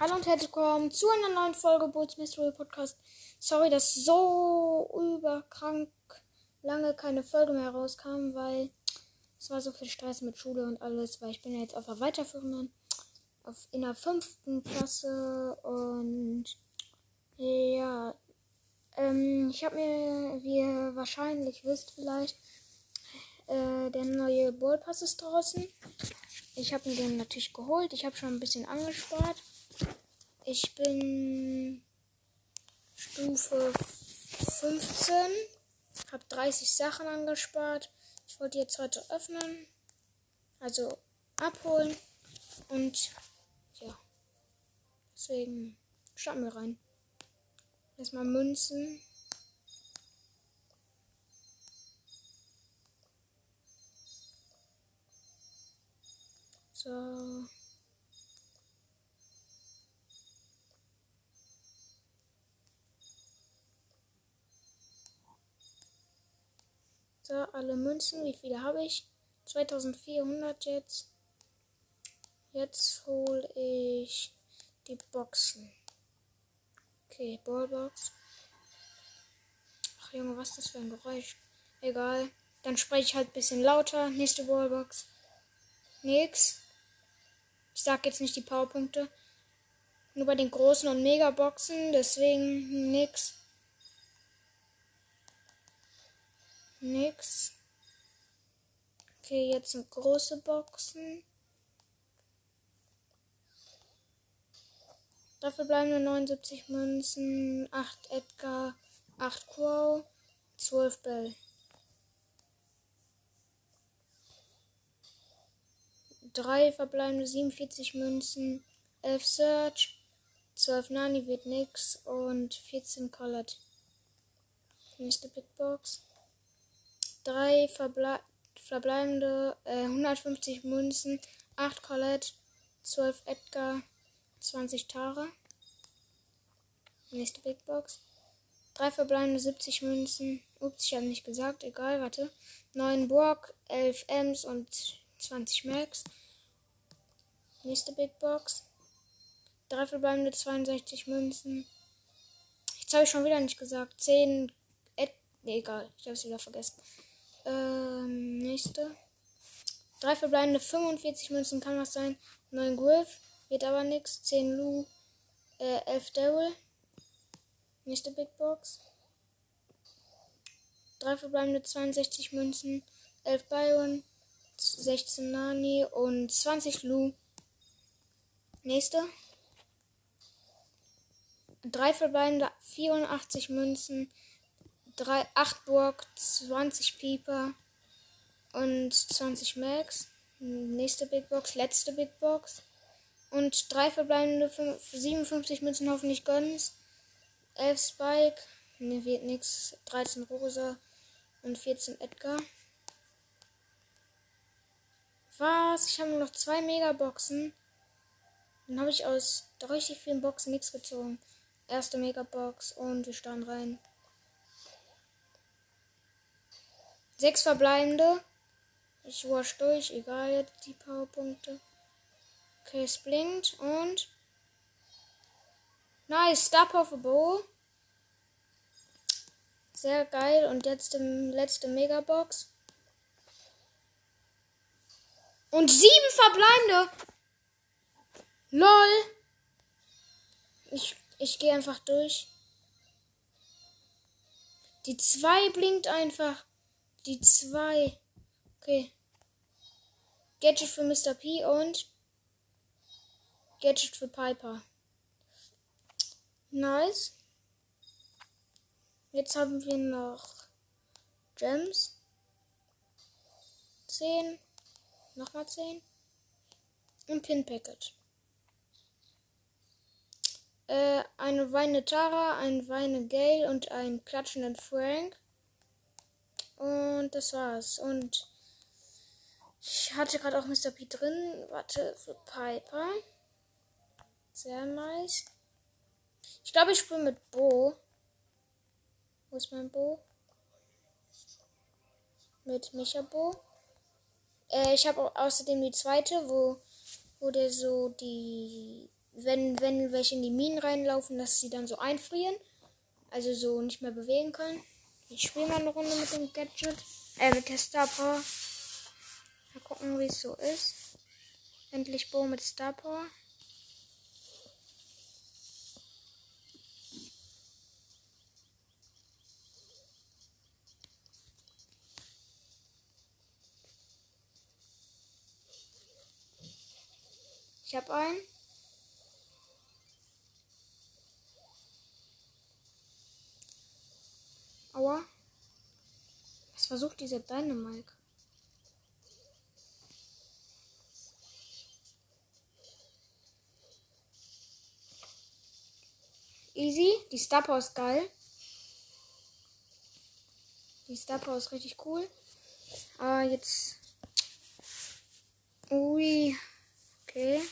Hallo und herzlich willkommen zu einer neuen Folge Bulls Mystery Podcast. Sorry, dass so überkrank lange keine Folge mehr rauskam, weil es war so viel Stress mit Schule und alles, weil ich bin ja jetzt auf der weiterführenden, auf in der fünften Klasse und ja, ähm, ich habe mir, wie ihr wahrscheinlich wisst vielleicht, äh, der neue Ballpass ist draußen. Ich habe mir den natürlich geholt. Ich habe schon ein bisschen angespart. Ich bin Stufe 15. Habe 30 Sachen angespart. Ich wollte jetzt heute öffnen. Also abholen. Und ja. Deswegen schauen wir rein. Erstmal Münzen. So. So, alle Münzen. Wie viele habe ich? 2400 jetzt. Jetzt hole ich die Boxen. Okay, Ballbox. Ach Junge, was ist das für ein Geräusch? Egal. Dann spreche ich halt ein bisschen lauter. Nächste Ballbox. Nix. Sag jetzt nicht die Powerpunkte. Nur bei den großen und Megaboxen. Deswegen nix. Nix. Okay, jetzt sind große Boxen. Dafür bleiben nur 79 Münzen, 8 Edgar, 8 Crow, 12 Bell. 3 verbleibende 47 Münzen, 11 Search, 12 Nani wird nix und 14 Colette. Nächste Big Box. 3 verble verbleibende äh, 150 Münzen, 8 Colette, 12 Edgar, 20 Tara. Nächste Big Box. 3 verbleibende 70 Münzen. Ups, ich habe nicht gesagt. Egal, warte. 9 Burg, 11 Ems und 20 Max. Nächste Big Box. 3 verbleibende 62 Münzen. Jetzt habe ich schon wieder nicht gesagt. 10 Ed nee, egal. Ich habe es wieder vergessen. Ähm, nächste. 3 verbleibende 45 Münzen kann was sein. 9 Griff. Wird aber nichts. 10 Lu. Äh, 11 Daryl. Nächste Big Box. 3 verbleibende 62 Münzen. 11 Byron. 16 Nani und 20 Lu. Nächste. 3 verbleibende 84 Münzen. 3, 8 Burg, 20 Pieper und 20 Max. Nächste Big Box, letzte Big Box. Und 3 verbleibende 5, 57 Münzen hoffentlich Guns. 11 Spike. Ne, wird nix. 13 Rosa und 14 Edgar. Was? Ich habe nur noch zwei Megaboxen. Dann habe ich aus richtig vielen Boxen nichts gezogen. Erste Megabox und wir starten rein. Sechs verbleibende. Ich wasch durch, egal jetzt die Powerpunkte. Okay, es blinkt und. Nice, Star of a Bow. Sehr geil. Und jetzt die letzte Megabox. Und sieben verbleibende. LOL. Ich, ich gehe einfach durch. Die zwei blinkt einfach. Die zwei. Okay. Gadget für Mr. P und Gadget für Piper. Nice. Jetzt haben wir noch Gems. 10. Nochmal 10. Und Pin Packet. Äh, eine weine Tara, ein weine Gale und einen klatschenden Frank. Und das war's. Und ich hatte gerade auch Mr. P drin. Warte, für Piper. Sehr nice. Ich glaube, ich spiele mit Bo. Wo ist mein Bo? Mit Micha Bo. Äh, ich habe außerdem die zweite, wo, wo der so die wenn, wenn welche in die Minen reinlaufen, dass sie dann so einfrieren. Also so nicht mehr bewegen können. Ich spiele mal eine Runde mit dem Gadget. Äh, mit der Star Power. Mal gucken, wie es so ist. Endlich Bo mit Star Power. Ich habe einen. Was versucht dieser Dynamike? Easy. Die Star ist geil. Die Star ist richtig cool. Aber jetzt. Ui. Okay.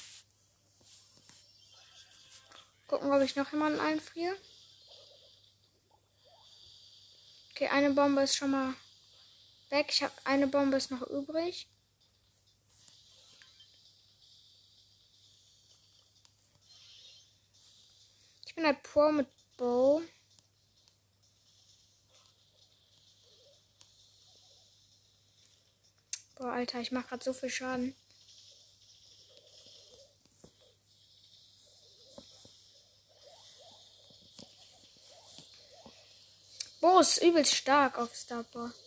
Gucken, ob ich noch jemanden einfriere. Okay, eine Bombe ist schon mal weg. Ich habe eine Bombe ist noch übrig. Ich bin halt Pro mit Bow. Boah, Alter, ich mache gerade so viel Schaden. Bo ist übelst stark auf Starboard.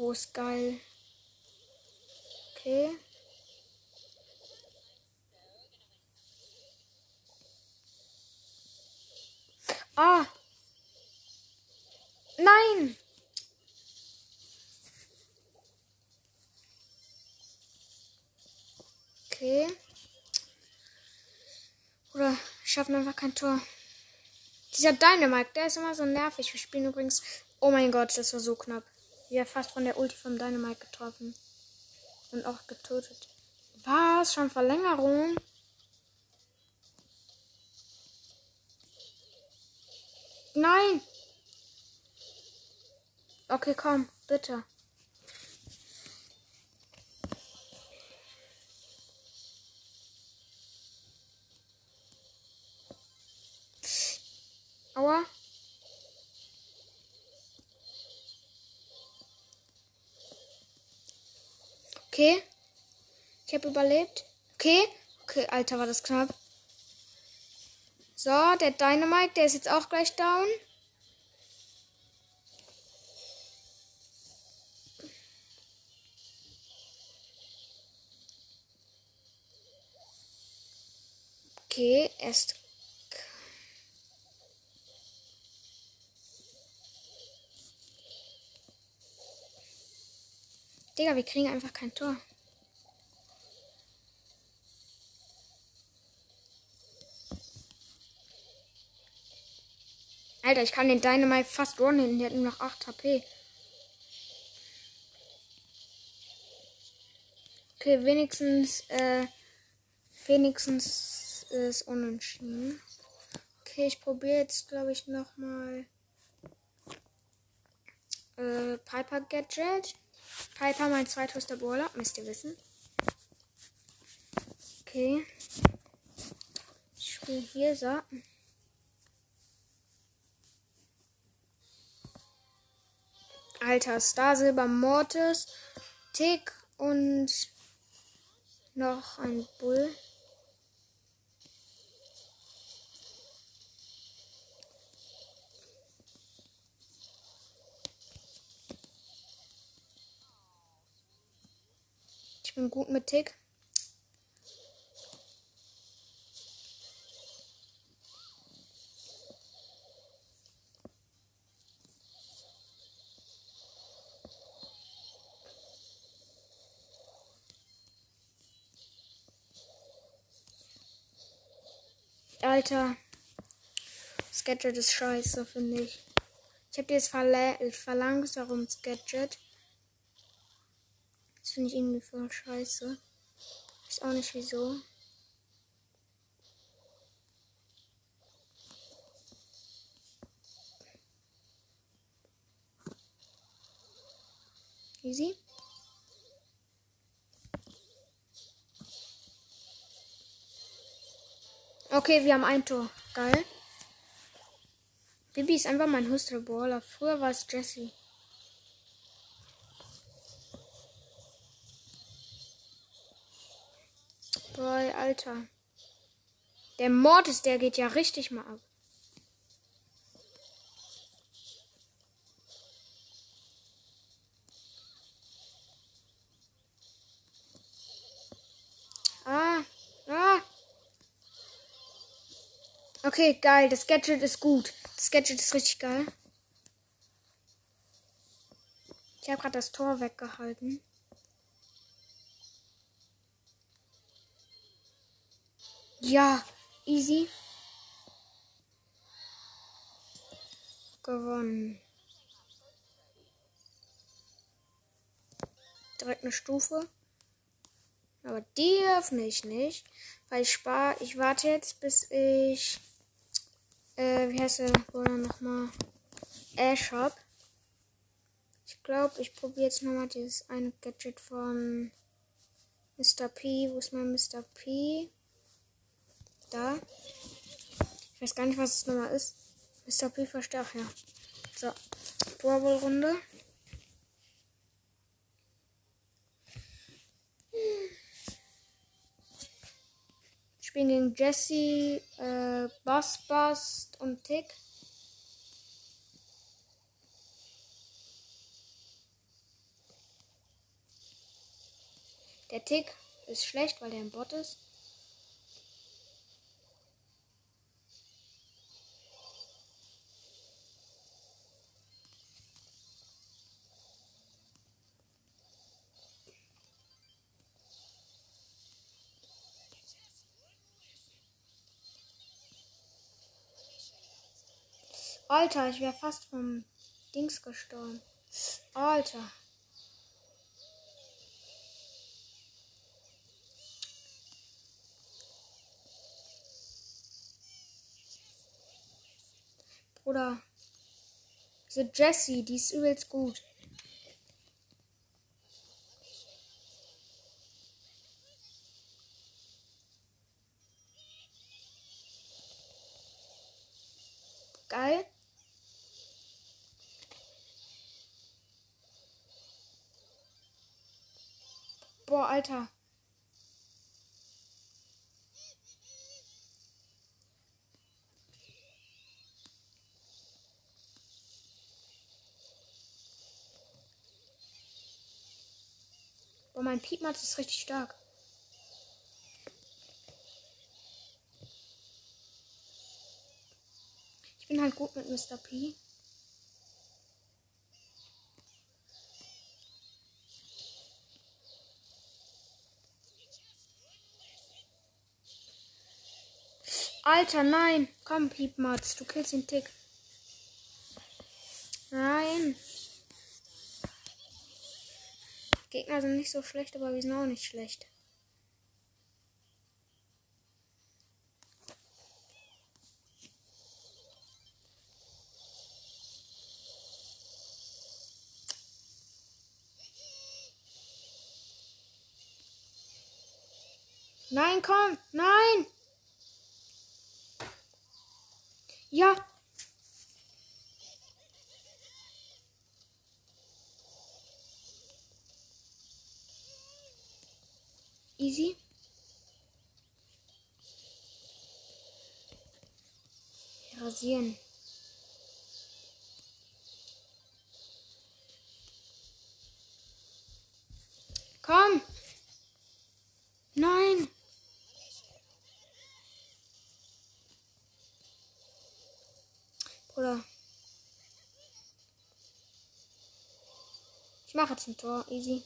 Bo ist geil. Okay. Ah! Nein! Okay. Oder schaffen einfach kein Tor. Dieser Dynamite, der ist immer so nervig. Wir spielen übrigens. Oh mein Gott, das war so knapp. Wir fast von der Ulti vom Dynamite getroffen. Und auch getötet. Was? Schon Verlängerung? Nein! Okay, komm, bitte. Okay. Ich habe überlebt. Okay. Okay, Alter, war das knapp. So, der Dynamite, der ist jetzt auch gleich down. Okay, erst. Digga, wir kriegen einfach kein Tor. Alter, ich kann den Dynamite fast runnen. Der hat nur noch 8 HP. Okay, wenigstens, äh, wenigstens ist unentschieden. Okay, ich probiere jetzt, glaube ich, nochmal äh, Piper Gadget. Piper, mein zweithöchster Brawler, müsst ihr wissen. Okay. Ich spiele hier so. Alter, Star Silber Mortis, Tick und noch ein Bull. Ich bin gut mit Tick. Alter. Gadget ist scheiße, finde ich. Ich habe jetzt verlangsamt, Gadget. Das finde ich irgendwie voll scheiße. Ist auch nicht wieso. Easy. Okay, wir haben ein Tor. Geil. Bibi ist einfach mein höchster Baller. Früher war es Jessie. Alter. Der Mord ist, der geht ja richtig mal ab. Ah, ah. Okay, geil. Das Gadget ist gut. Das Gadget ist richtig geil. Ich habe gerade das Tor weggehalten. Ja, easy. Gewonnen. Direkt eine Stufe. Aber die öffne ich nicht. Weil ich spare. Ich warte jetzt, bis ich. Äh, wie heißt der Bruder nochmal? Ash hab. Ich glaube, ich probiere jetzt nochmal dieses eine Gadget von Mr. P. Wo ist mein Mr. P? Da. Ich weiß gar nicht, was es nochmal ist. Mr. P verstärkt, ja. So. Brawl Runde. Spielen gegen Jesse, äh, Bass Bust und Tick. Der Tick ist schlecht, weil der ein Bot ist. Alter, ich wäre fast vom Dings gestorben. Alter. Bruder. Diese Jessie, die ist übelst gut. Geil. Alter. Boah, mein Piepmatz ist richtig stark. Ich bin halt gut mit Mr. P. Alter, nein. Komm, Piepmatz, du killst den Tick. Nein. Gegner sind nicht so schlecht, aber wir sind auch nicht schlecht. Nein, komm, nein! Ja. Easy. Rasieren. Komm. Nein. Bruder. Ich mache jetzt ein Tor. Easy.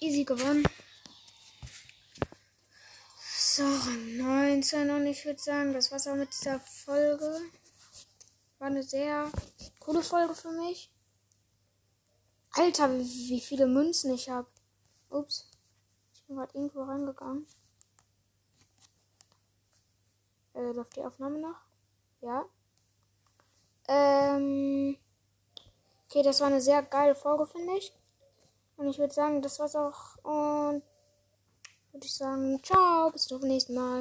Easy gewonnen. So, 19 und ich würde sagen, das war's auch mit dieser Folge. War eine sehr coole Folge für mich. Alter, wie, wie viele Münzen ich habe. Ups. Ich bin gerade irgendwo reingegangen. Äh, läuft die Aufnahme noch? Ja. Ähm. Okay, das war eine sehr geile Folge, finde ich. Und ich würde sagen, das war's auch. Und würde ich sagen, ciao, bis zum nächsten Mal.